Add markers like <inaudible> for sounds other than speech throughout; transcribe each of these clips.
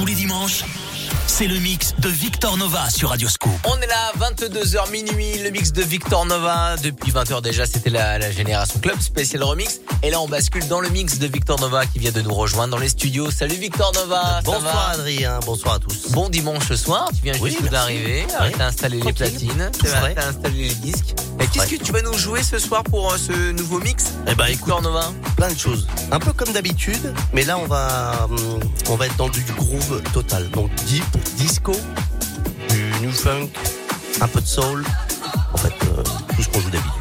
tous les dimanches, c'est le mix de Victor Nova sur Radio Scoop. On est là, 22h minuit, le mix de Victor Nova. Depuis 20h déjà, c'était la, la Génération Club spécial remix. Et là, on bascule dans le mix de Victor Nova qui vient de nous rejoindre dans les studios. Salut Victor Nova. ça Bonsoir va Adrien, bonsoir à tous. Bon dimanche soir, tu viens Oui, juste d'arriver, Oui. t'as installé les platines, C'est vrai. t'as installé les disques. Et qu'est-ce que tu vas nous jouer ce soir pour euh, ce nouveau mix Eh ben écoute, Victor Nova? plein de choses. Un peu comme d'habitude, mais là on va hum, on va être dans du groove total. Donc deep, disco, du new funk, un peu de soul. En fait, euh, tout ce qu'on joue d'habitude.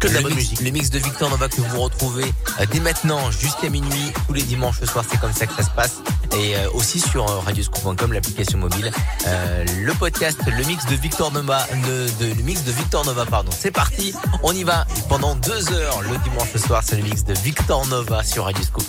Que de la le bonne mix, musique. le mix de Victor Nova que vous retrouvez euh, dès maintenant jusqu'à minuit tous les dimanches soir c'est comme ça que ça se passe et euh, aussi sur radioscoop.com l'application mobile le podcast le mix de Victor Nova de, de- le mix de Victor Nova pardon c'est parti on y va Et pendant deux heures le dimanche soir c'est le mix de Victor Nova sur Radioscoop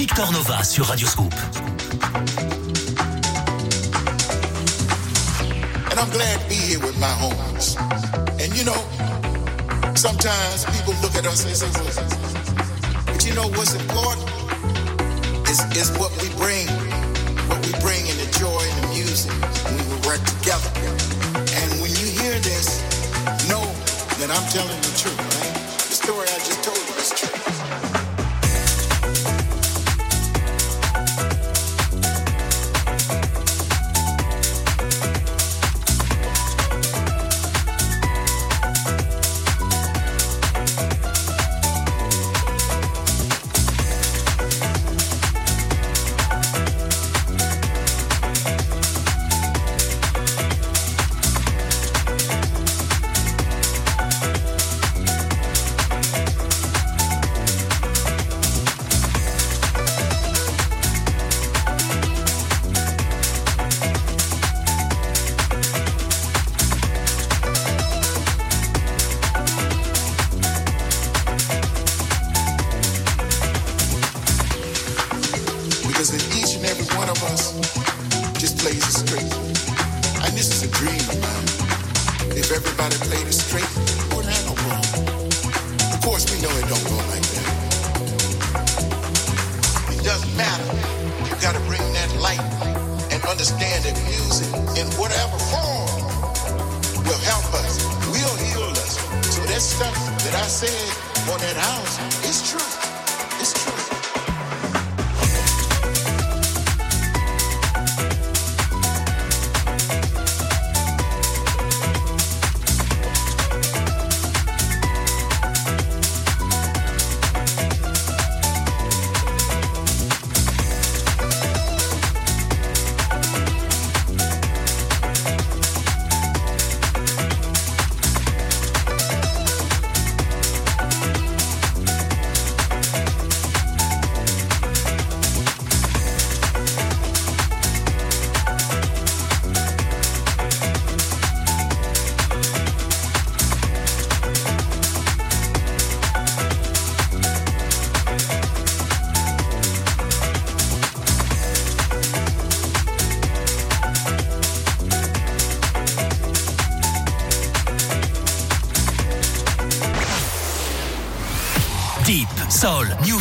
Vyktor Nova sur Radio Scoop. And I'm glad to be here with my homies. And you know, sometimes people look at us and say, but you know what's important is, is what we bring, what we bring in the joy and the music when we work together. And when you hear this, know that I'm telling the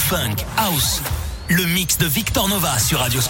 Funk, House. Le mix de Victor Nova sur Radio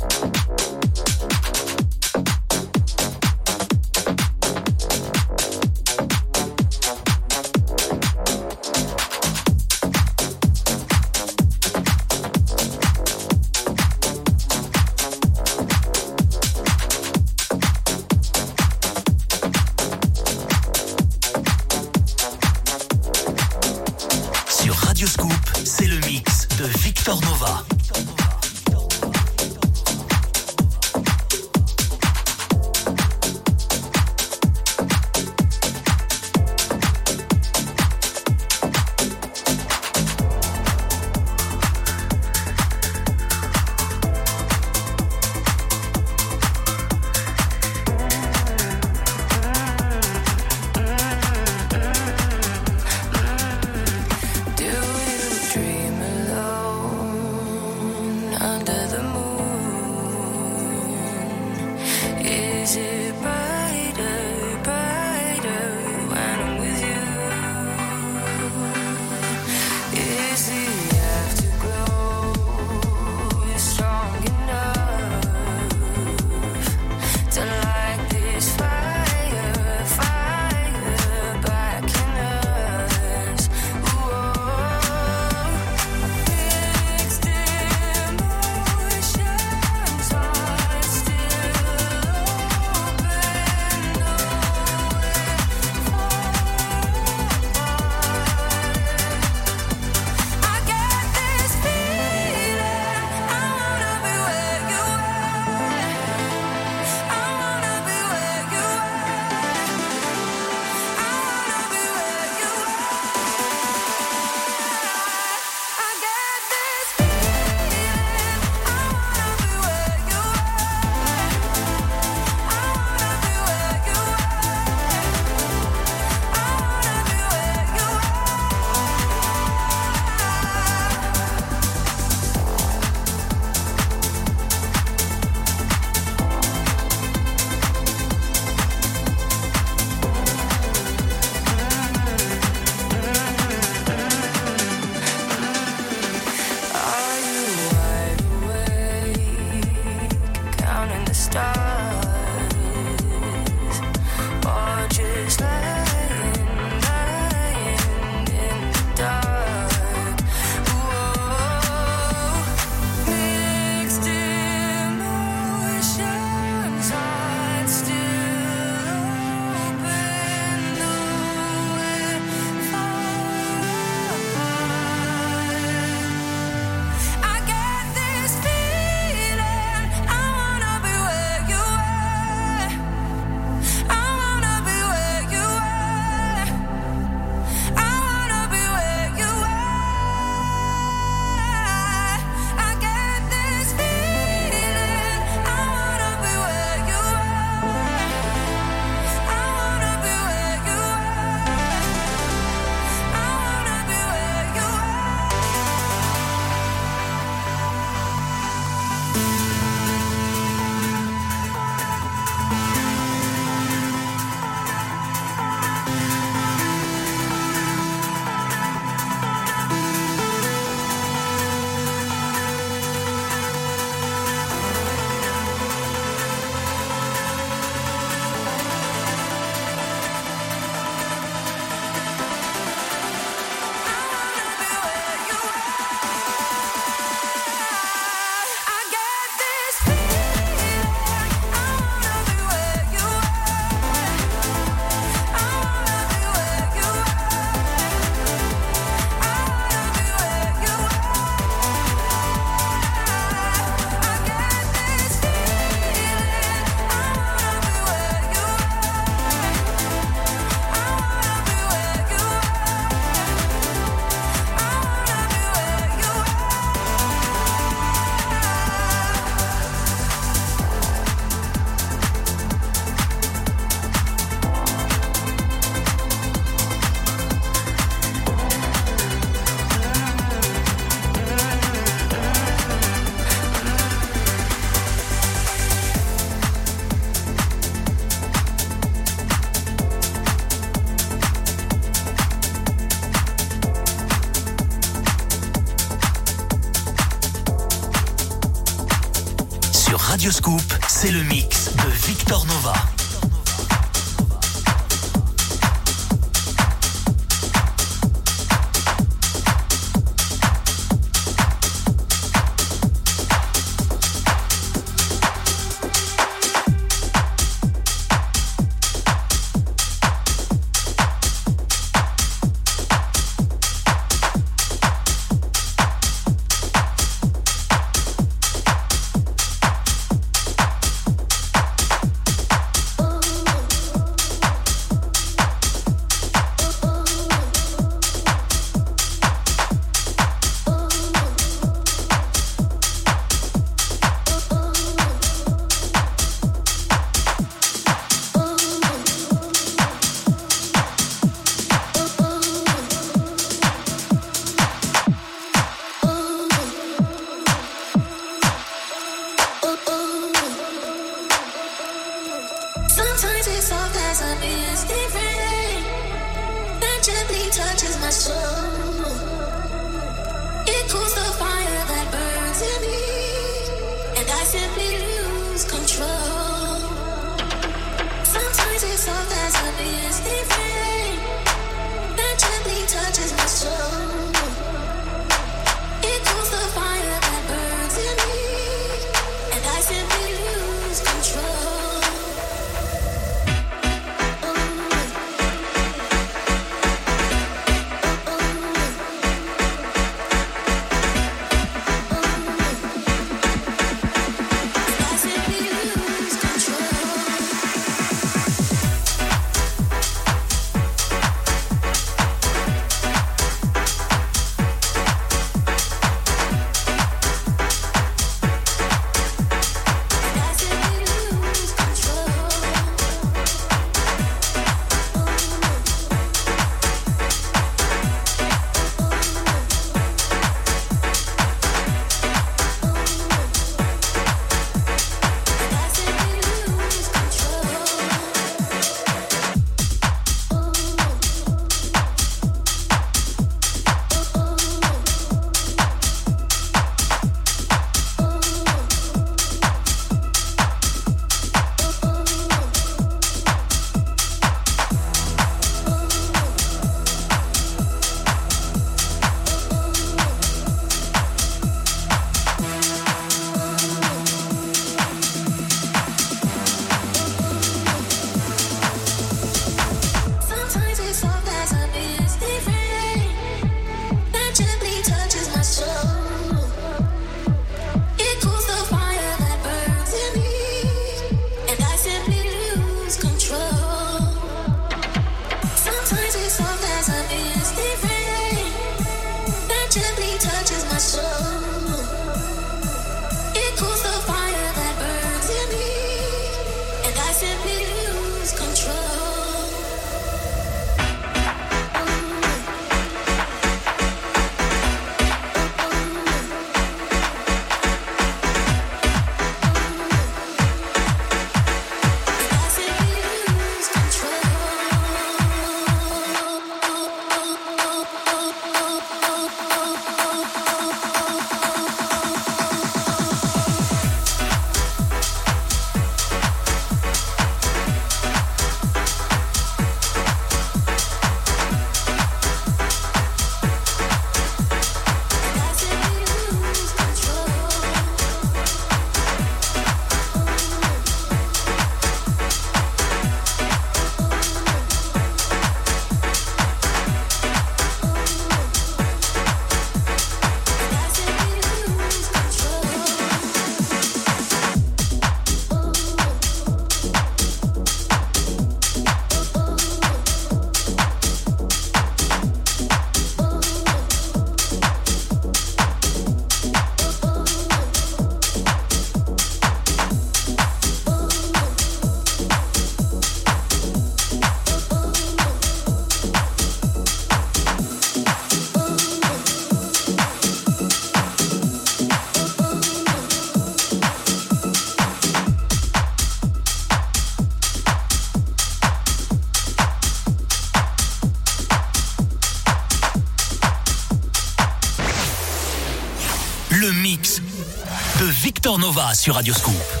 Victor Nova sur Radioscoop.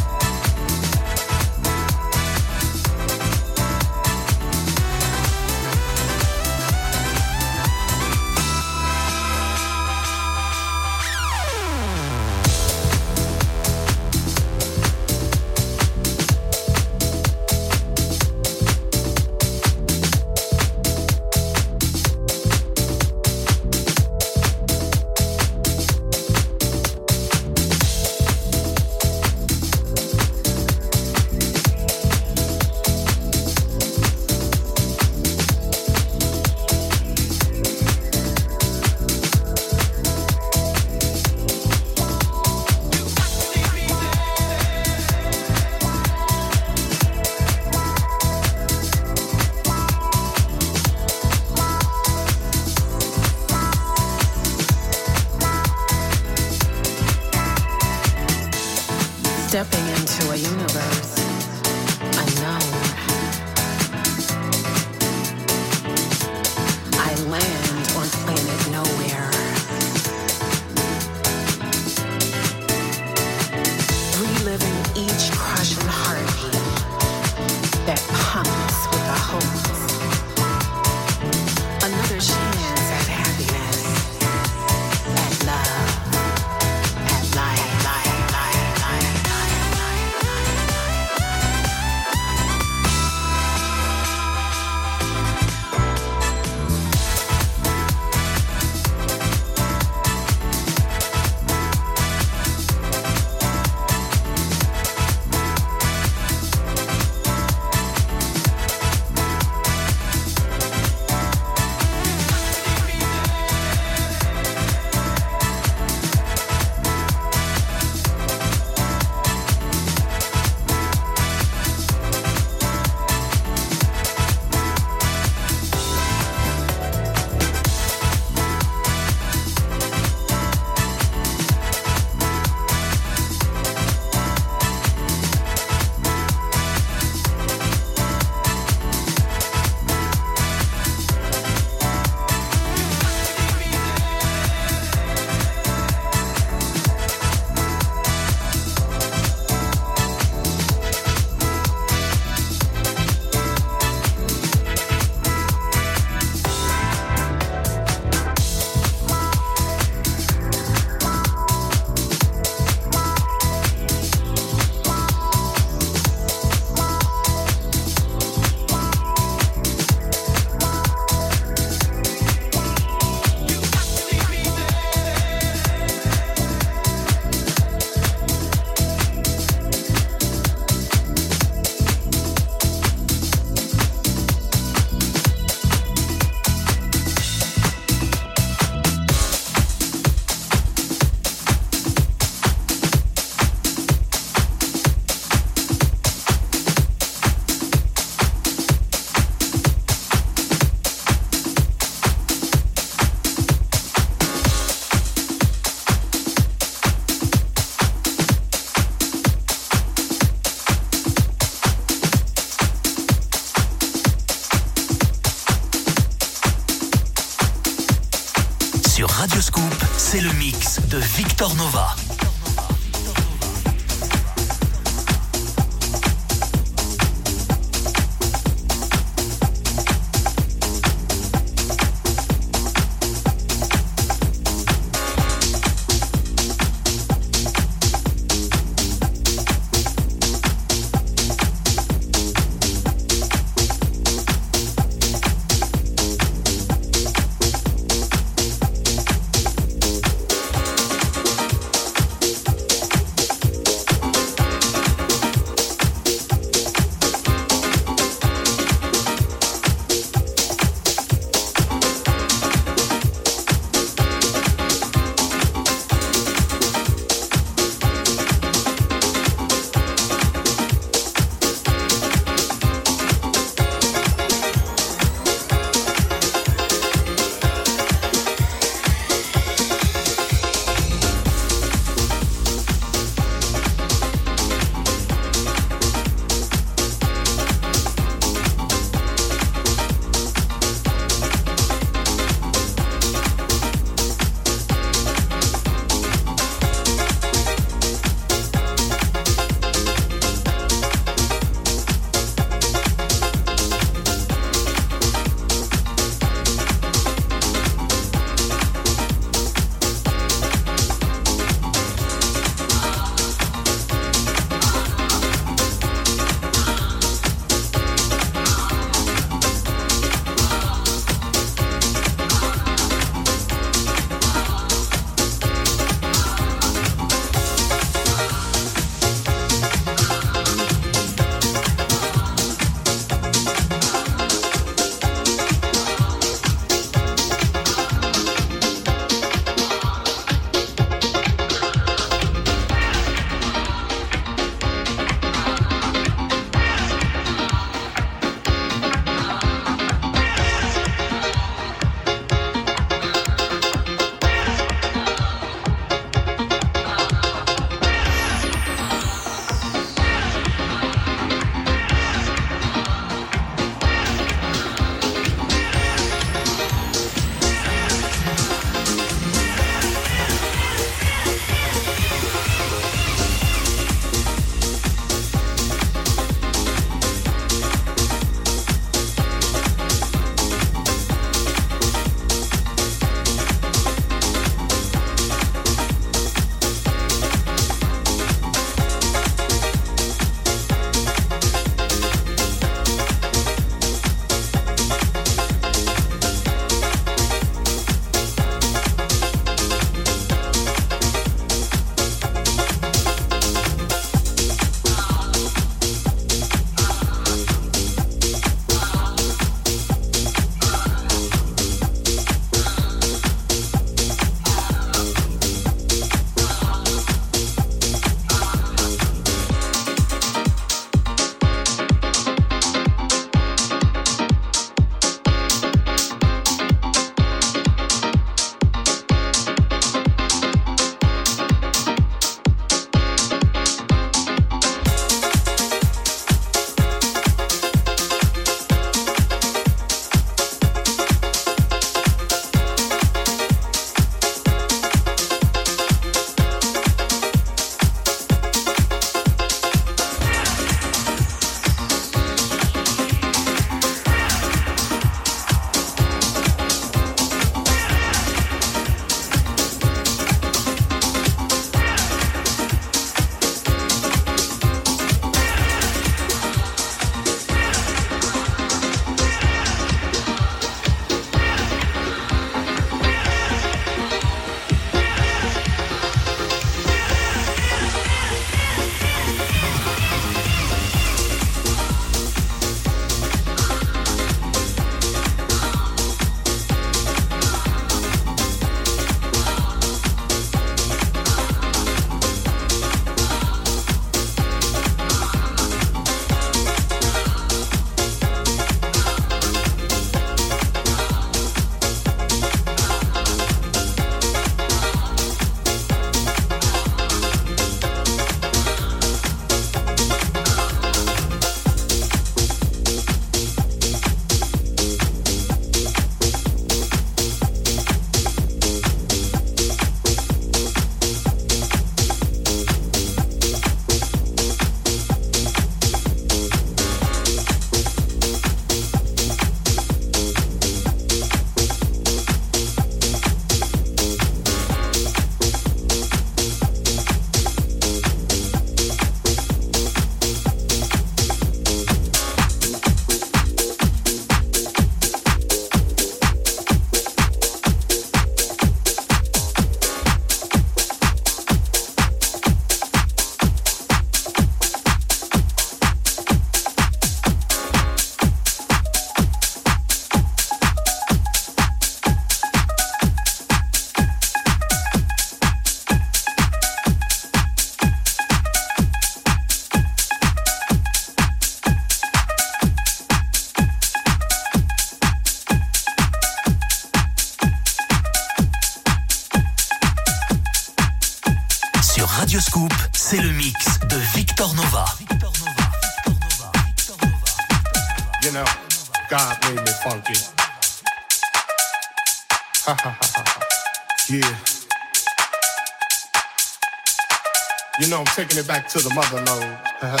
Taking it back to the mother lode, <laughs>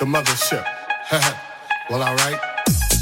the mothership. <laughs> well, alright. you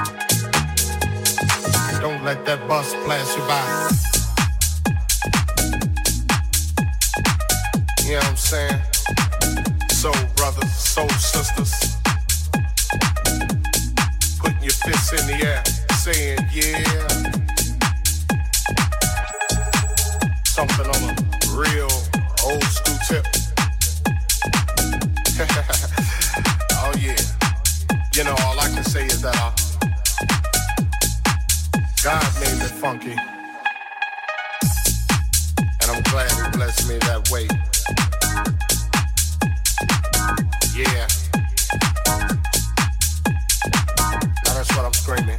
Don't let that bus pass you by. You know what I'm saying? Soul brothers, soul sisters. Putting your fists in the air, saying, yeah. Something on a real old school tip. <laughs> oh yeah. You know, all I can say is that uh, God made me funky. And I'm glad he blessed me that way. Yeah. Now that's what I'm screaming.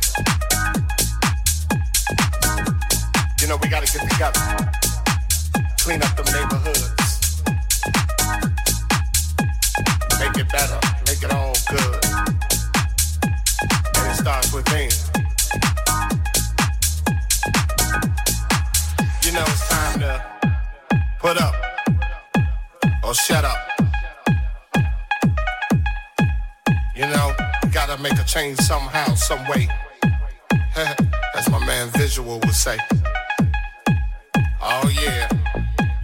You know, we gotta get together. Clean up the neighborhoods. Make it better. Make it all good And it starts within. You know it's time to put up or shut up. You know, gotta make a change somehow, some way. <laughs> As my man Visual would say. Oh yeah,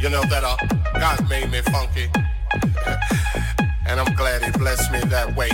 you know that uh, God made me funky. <laughs> and I'm glad he blessed me that way.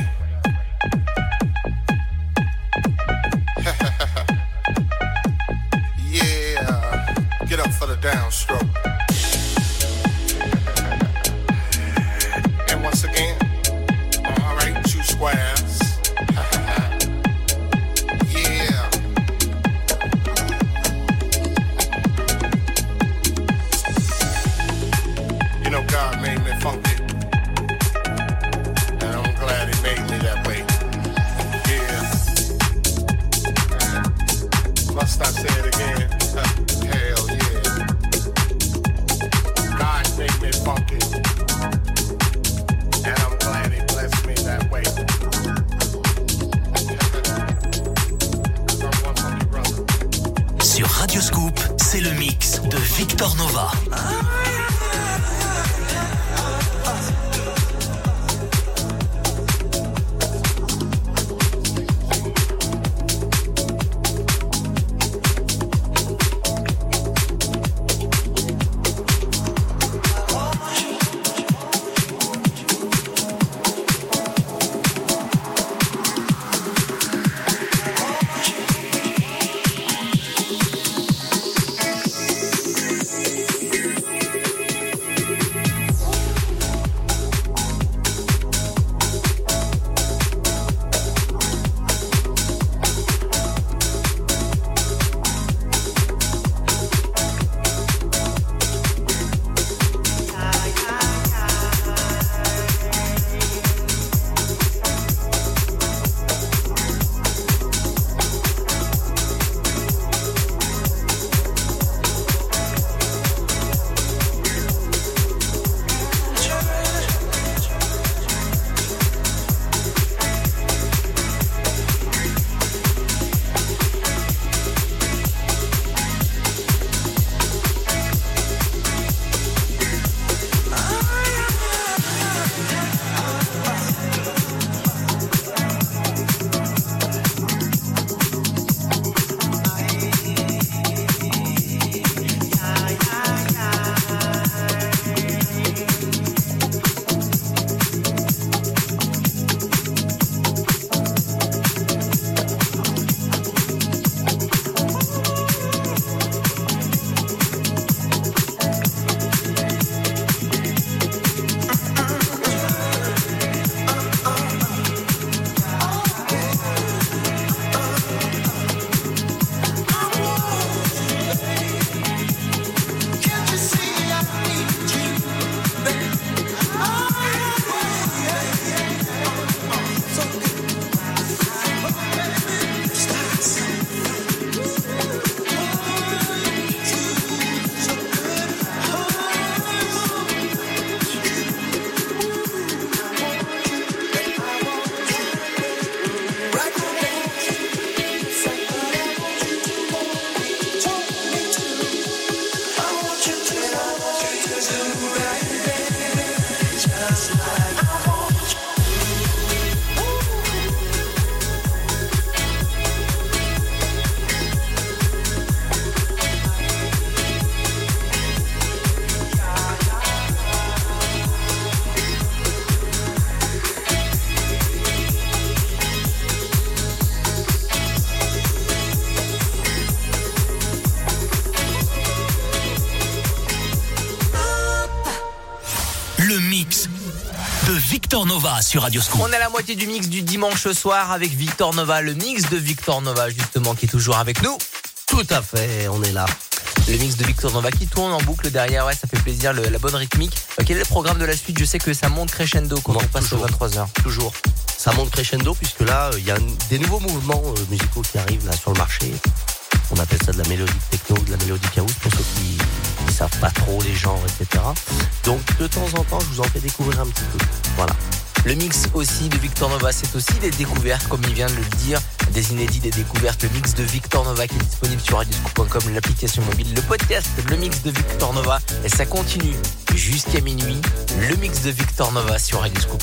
Victor Nova sur Radio Scoop. On est à la moitié du mix du dimanche soir avec Victor Nova, le mix de Victor Nova justement qui est toujours avec nous. Tout à fait, on est là. Le mix de Victor Nova qui tourne en boucle derrière, ouais, ça fait plaisir, la bonne rythmique. Euh, quel est le programme de la suite? Je sais que ça monte crescendo quand on passe toujours, aux 23h. Toujours. Ça monte crescendo puisque là, il y a des nouveaux mouvements euh, musicaux qui arrivent là sur le marché. On appelle ça de la mélodie techno, de la mélodie house pour ceux qui ne savent pas trop les genres, etc. Donc de temps en temps, je vous en fais découvrir un petit peu. Voilà. Le mix aussi de Victor Nova, c'est aussi des découvertes, comme il vient de le dire, des inédits, des découvertes. Le mix de Victor Nova qui est disponible sur radioscoop.com, l'application mobile, le podcast, le mix de Victor Nova. Et ça continue jusqu'à minuit. Le mix de Victor Nova sur Radioscoop.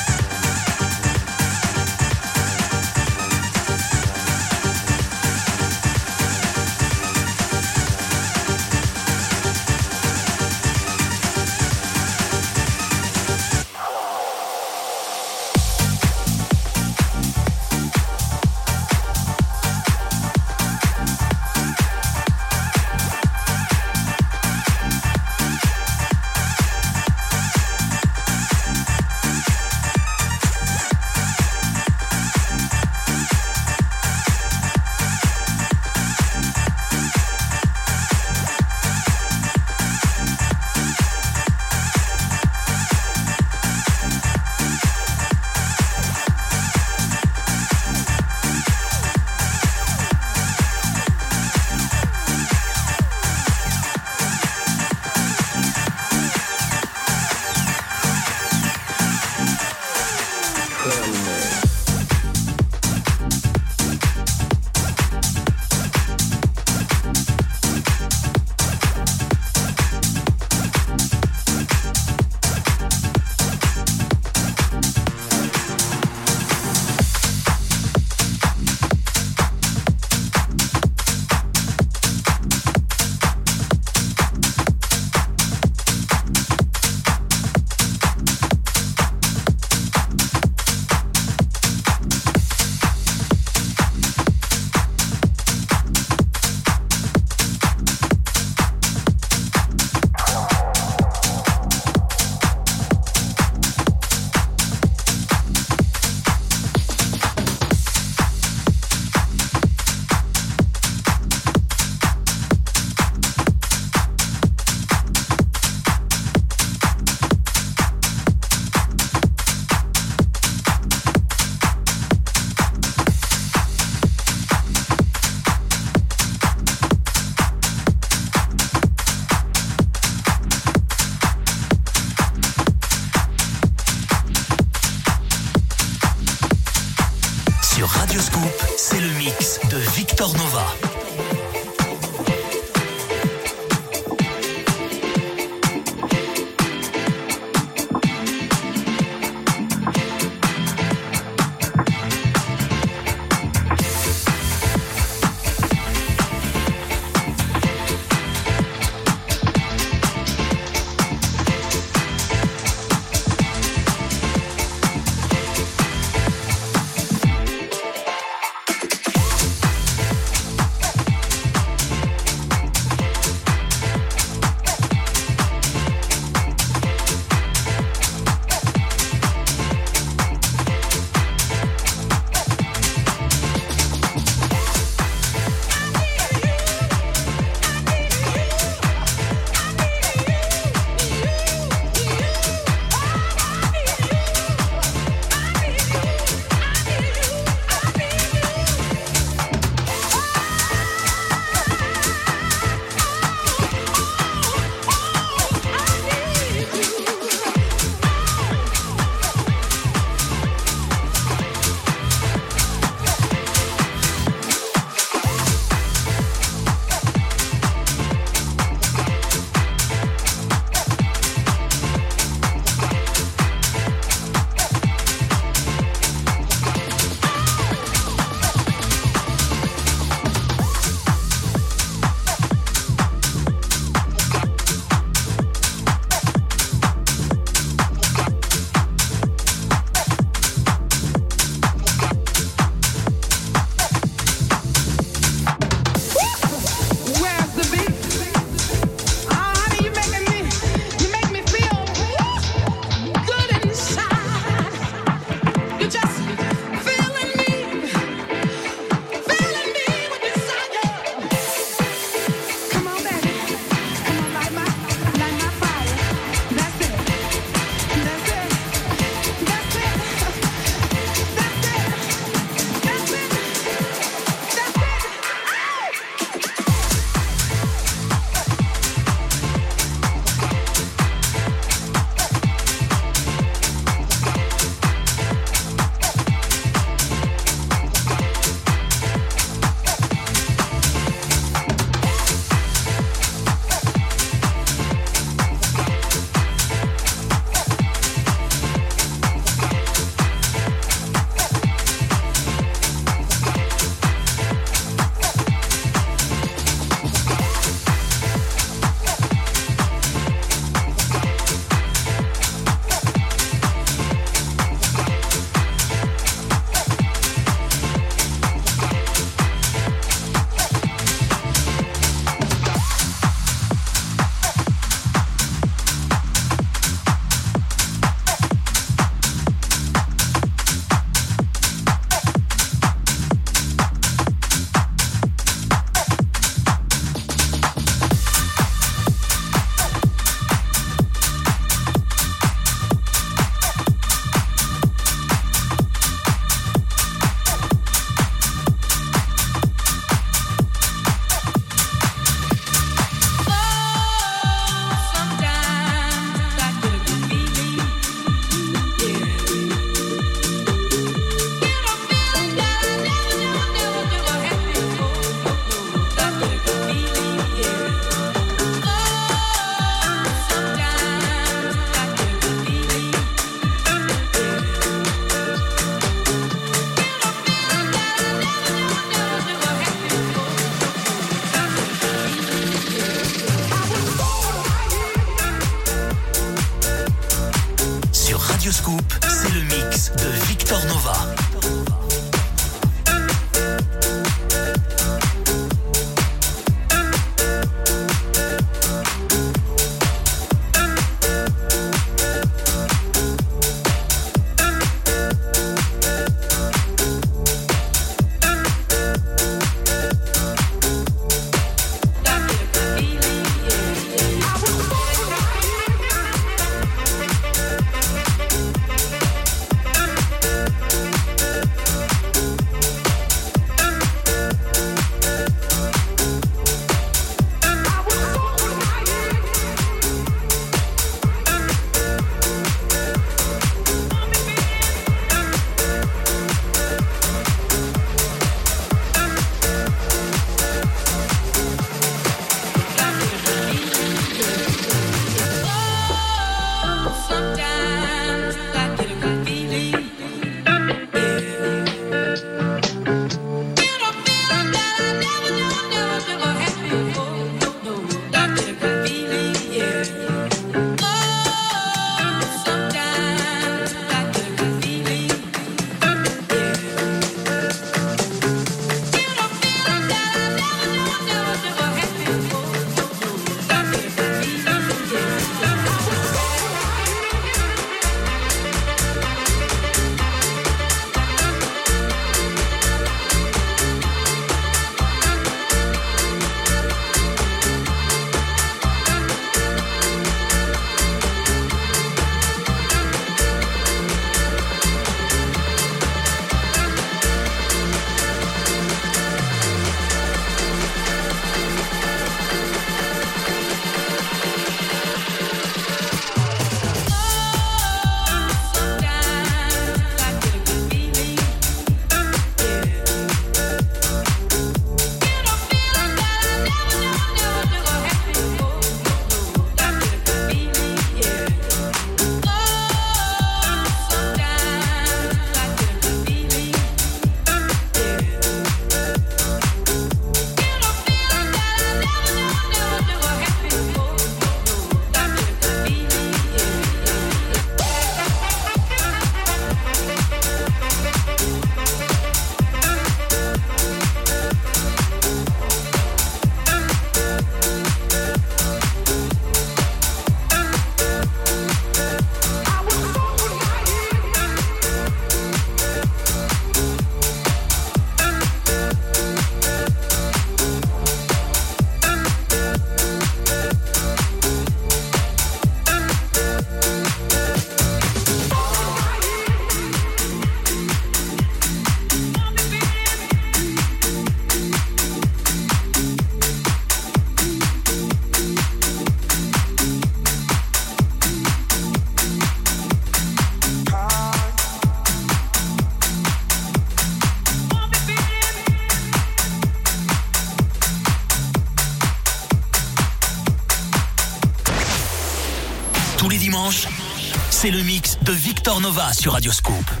Nova sur Radioscope.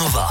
Nova.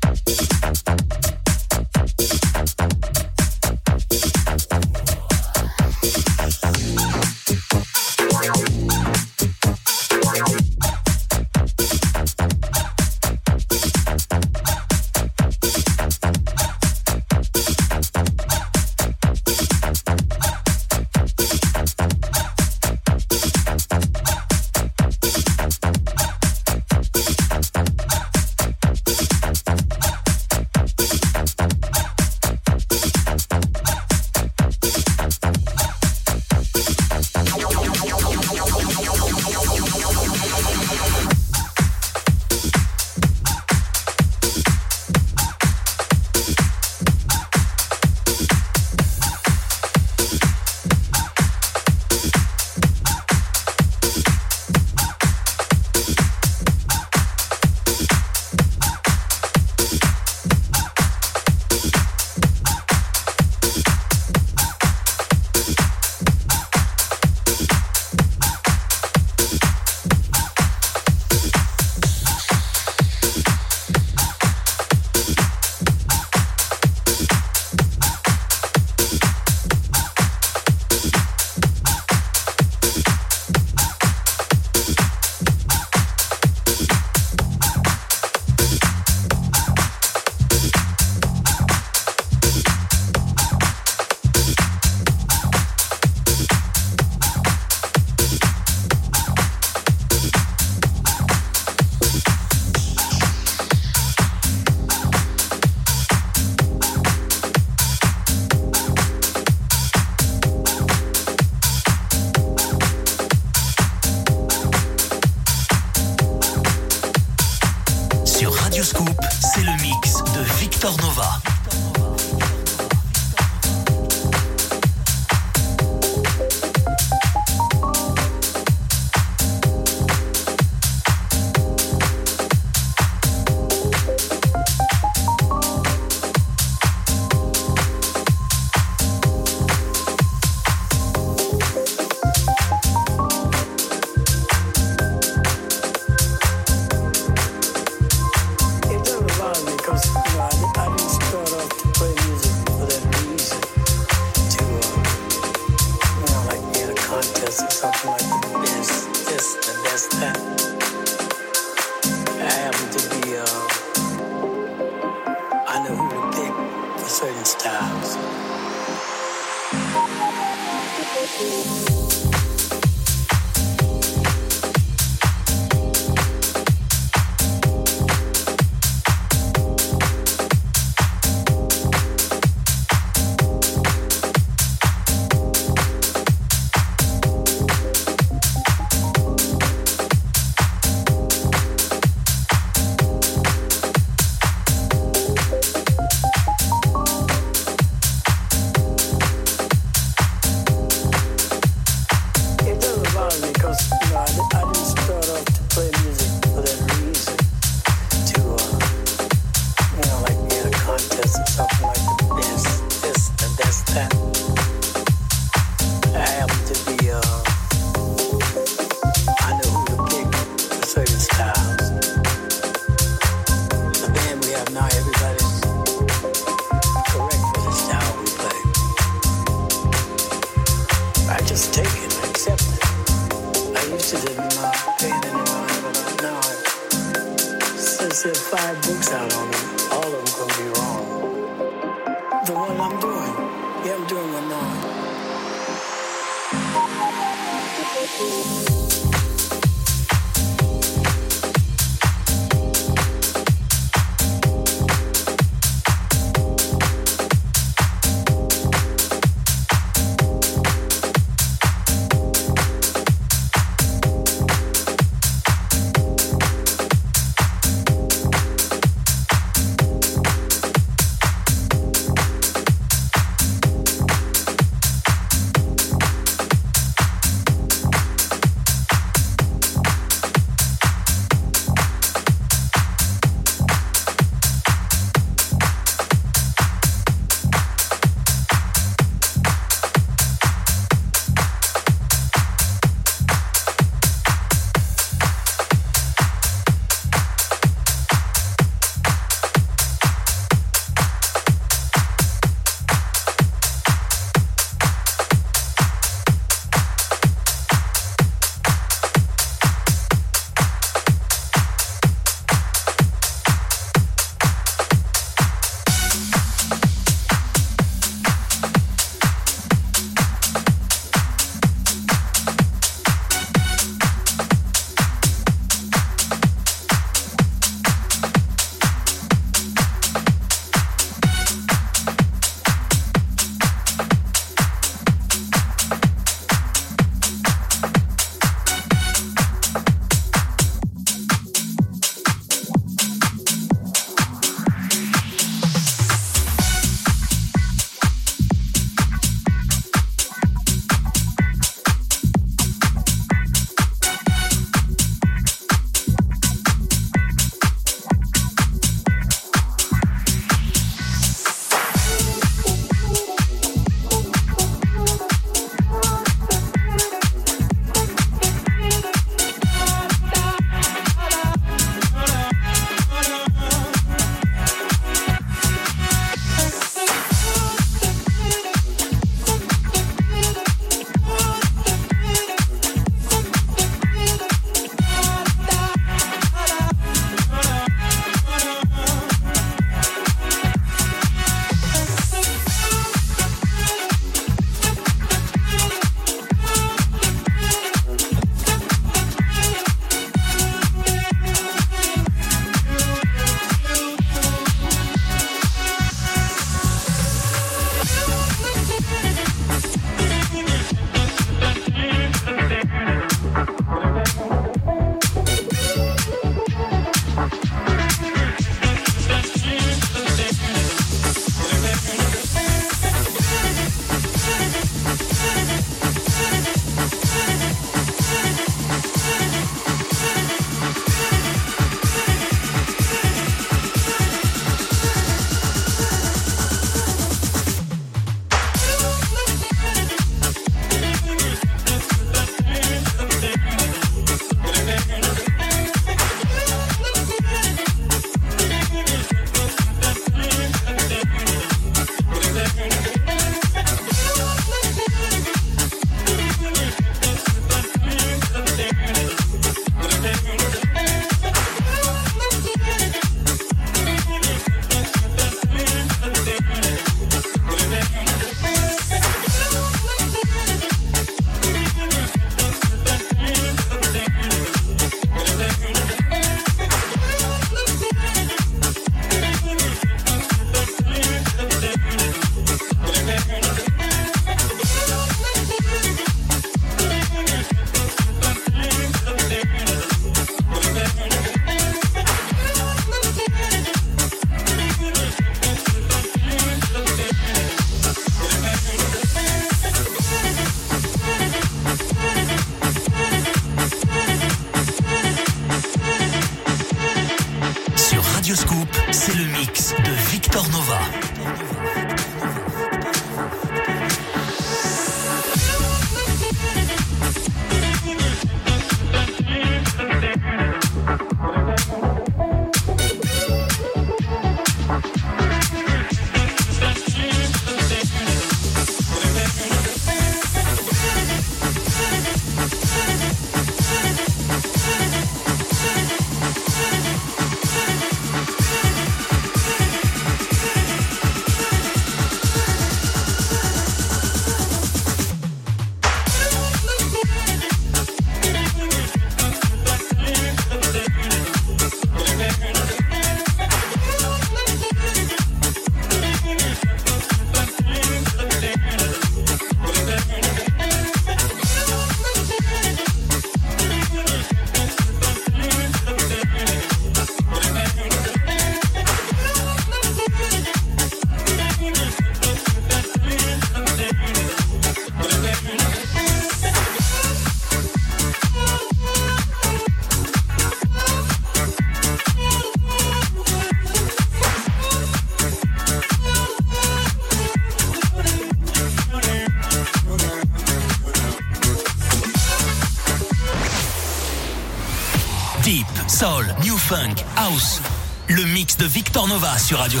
Funk, House. Le mix de Victor Nova sur Radio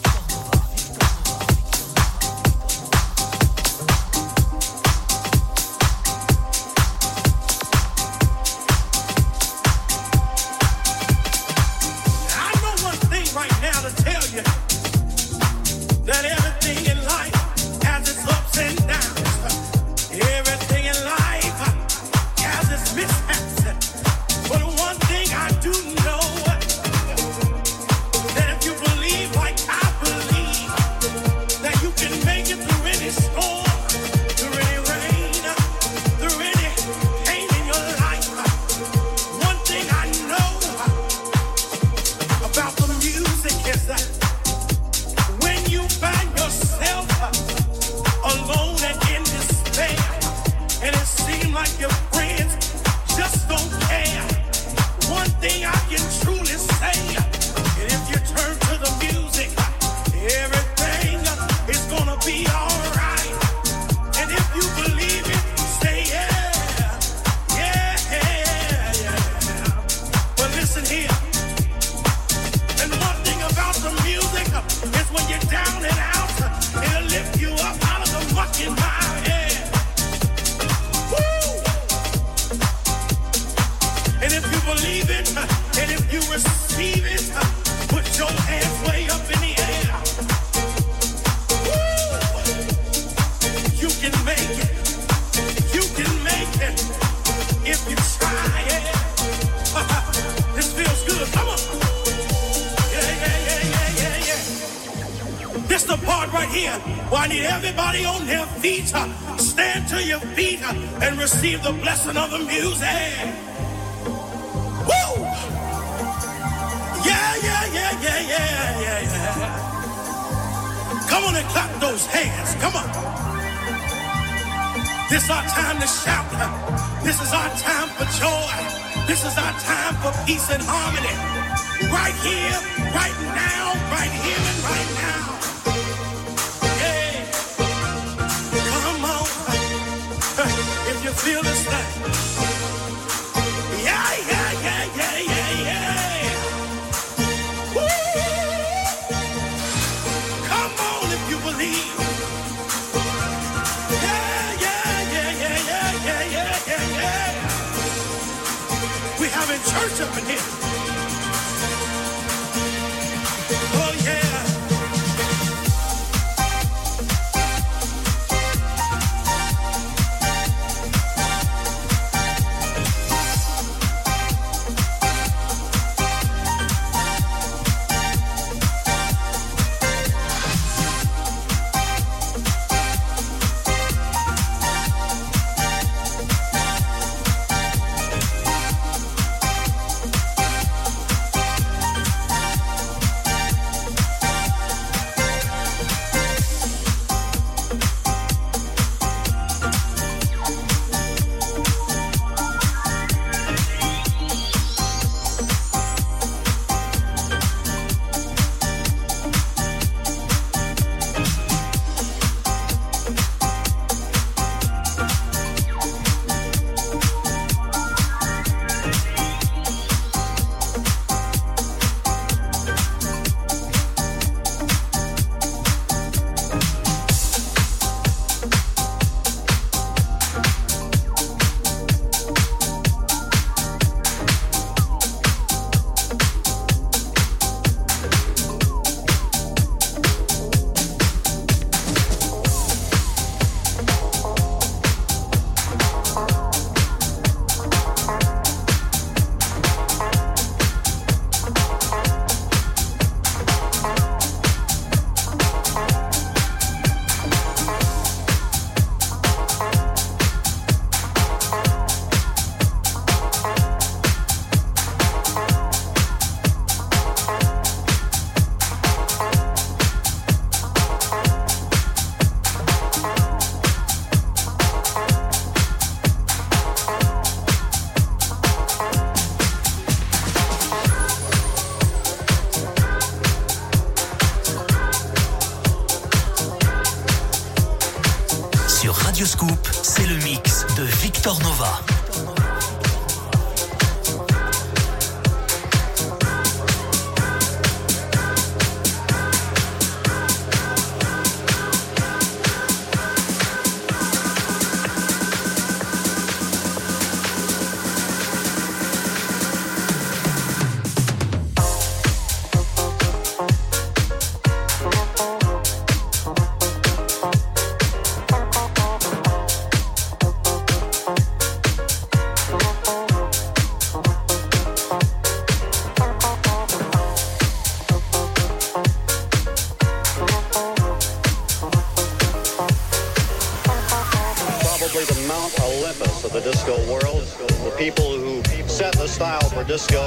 Style for